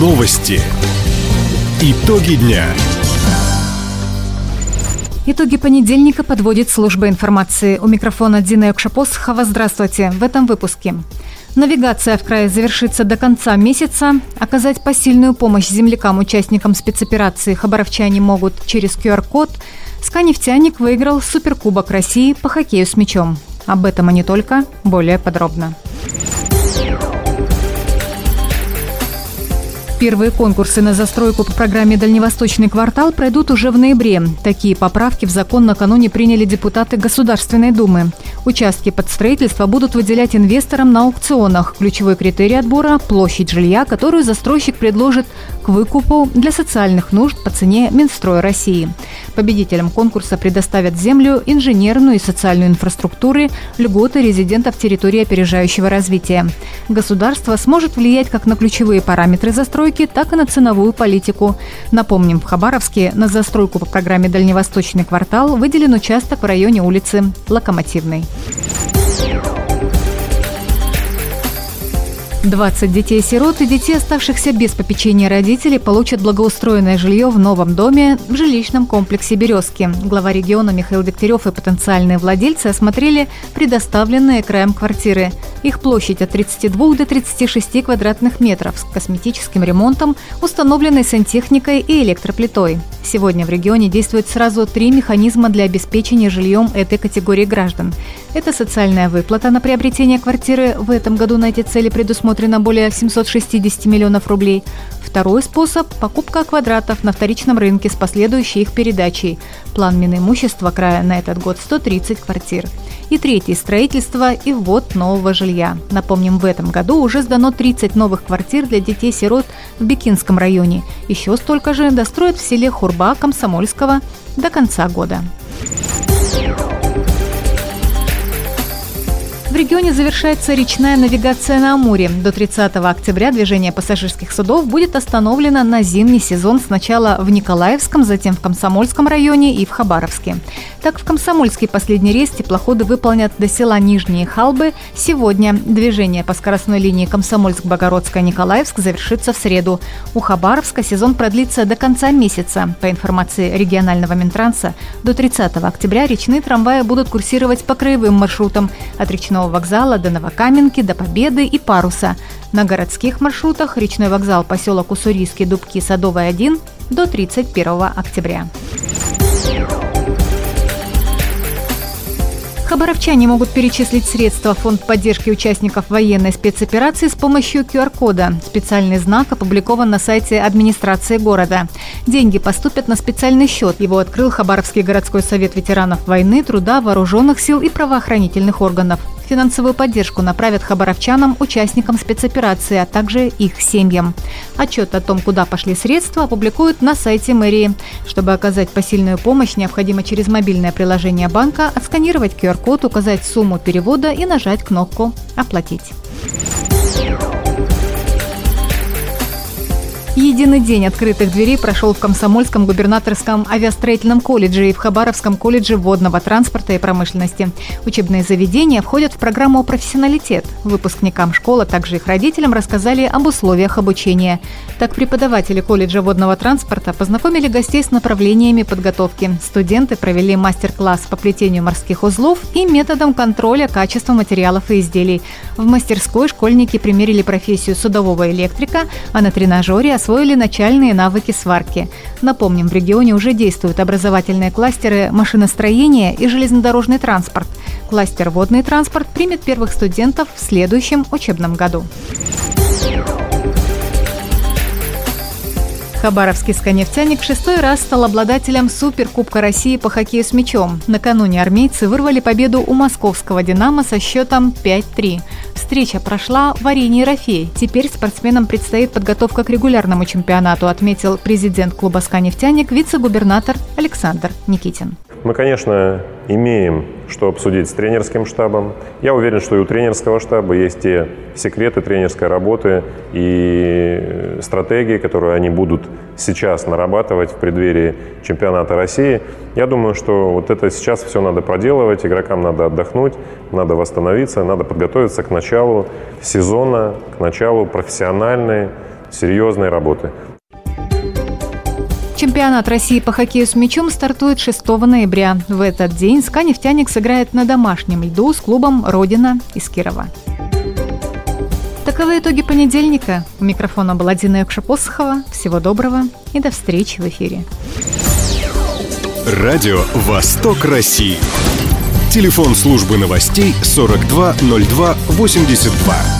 Новости. Итоги дня. Итоги понедельника подводит служба информации. У микрофона Дина Якшапосхова. Здравствуйте. В этом выпуске. Навигация в крае завершится до конца месяца. Оказать посильную помощь землякам-участникам спецоперации хабаровчане могут через QR-код. Сканефтяник выиграл Суперкубок России по хоккею с мячом. Об этом и не только, более подробно. Первые конкурсы на застройку по программе «Дальневосточный квартал» пройдут уже в ноябре. Такие поправки в закон накануне приняли депутаты Государственной Думы. Участки под строительство будут выделять инвесторам на аукционах. Ключевой критерий отбора – площадь жилья, которую застройщик предложит к выкупу для социальных нужд по цене Минстроя России. Победителям конкурса предоставят землю, инженерную и социальную инфраструктуры, льготы резидентов территории опережающего развития. Государство сможет влиять как на ключевые параметры застройки, застройки, так и на ценовую политику. Напомним, в Хабаровске на застройку по программе «Дальневосточный квартал» выделен участок в районе улицы Локомотивной. 20 детей-сирот и детей, оставшихся без попечения родителей, получат благоустроенное жилье в новом доме в жилищном комплексе «Березки». Глава региона Михаил Дегтярев и потенциальные владельцы осмотрели предоставленные краем квартиры. Их площадь от 32 до 36 квадратных метров с косметическим ремонтом, установленной сантехникой и электроплитой. Сегодня в регионе действует сразу три механизма для обеспечения жильем этой категории граждан. Это социальная выплата на приобретение квартиры. В этом году на эти цели предусмотрено более 760 миллионов рублей. Второй способ – покупка квадратов на вторичном рынке с последующей их передачей. План Минимущества края на этот год – 130 квартир. И третий – строительство и ввод нового жилья. Напомним, в этом году уже сдано 30 новых квартир для детей-сирот в Бекинском районе. Еще столько же достроят в селе Хурба Комсомольского до конца года. Регионе завершается речная навигация на Амуре. До 30 октября движение пассажирских судов будет остановлено на зимний сезон сначала в Николаевском, затем в Комсомольском районе и в Хабаровске. Так, в Комсомольский последний рейс теплоходы выполнят до села Нижние Халбы. Сегодня движение по скоростной линии Комсомольск-Богородская-Николаевск завершится в среду. У Хабаровска сезон продлится до конца месяца. По информации регионального Минтранса, до 30 октября речные трамваи будут курсировать по краевым маршрутам от речного вокзала до Новокаменки, до Победы и Паруса. На городских маршрутах речной вокзал поселок Уссурийский, Дубки, Садовая 1 до 31 октября. Хабаровчане могут перечислить средства фонд поддержки участников военной спецоперации с помощью QR-кода. Специальный знак опубликован на сайте администрации города. Деньги поступят на специальный счет. Его открыл Хабаровский городской совет ветеранов войны, труда, вооруженных сил и правоохранительных органов. Финансовую поддержку направят хабаровчанам, участникам спецоперации, а также их семьям. Отчет о том, куда пошли средства, опубликуют на сайте мэрии. Чтобы оказать посильную помощь, необходимо через мобильное приложение банка отсканировать QR-код, указать сумму перевода и нажать кнопку «Оплатить». Единый день открытых дверей прошел в Комсомольском губернаторском авиастроительном колледже и в Хабаровском колледже водного транспорта и промышленности. Учебные заведения входят в программу «Профессионалитет». Выпускникам школы, а также их родителям рассказали об условиях обучения. Так преподаватели колледжа водного транспорта познакомили гостей с направлениями подготовки. Студенты провели мастер-класс по плетению морских узлов и методом контроля качества материалов и изделий. В мастерской школьники примерили профессию судового электрика, а на тренажере освоили начальные навыки сварки. Напомним, в регионе уже действуют образовательные кластеры машиностроения и железнодорожный транспорт. Кластер «Водный транспорт» примет первых студентов в следующем учебном году. Хабаровский сканефтяник шестой раз стал обладателем Суперкубка России по хоккею с мячом. Накануне армейцы вырвали победу у московского «Динамо» со счетом 5-3. Встреча прошла в арене «Ерофей». Теперь спортсменам предстоит подготовка к регулярному чемпионату, отметил президент клуба «Сканефтяник» вице-губернатор Александр Никитин. Мы, конечно, имеем что обсудить с тренерским штабом. Я уверен, что и у тренерского штаба есть те секреты тренерской работы и стратегии, которые они будут сейчас нарабатывать в преддверии чемпионата России. Я думаю, что вот это сейчас все надо проделывать, игрокам надо отдохнуть, надо восстановиться, надо подготовиться к началу сезона, к началу профессиональной серьезной работы. Чемпионат России по хоккею с мячом стартует 6 ноября. В этот день СКА «Нефтяник» сыграет на домашнем льду с клубом «Родина» из Кирова. Таковы итоги понедельника. У микрофона была Дина Якшапосхова. Всего доброго и до встречи в эфире. Радио «Восток России». Телефон службы новостей 420282.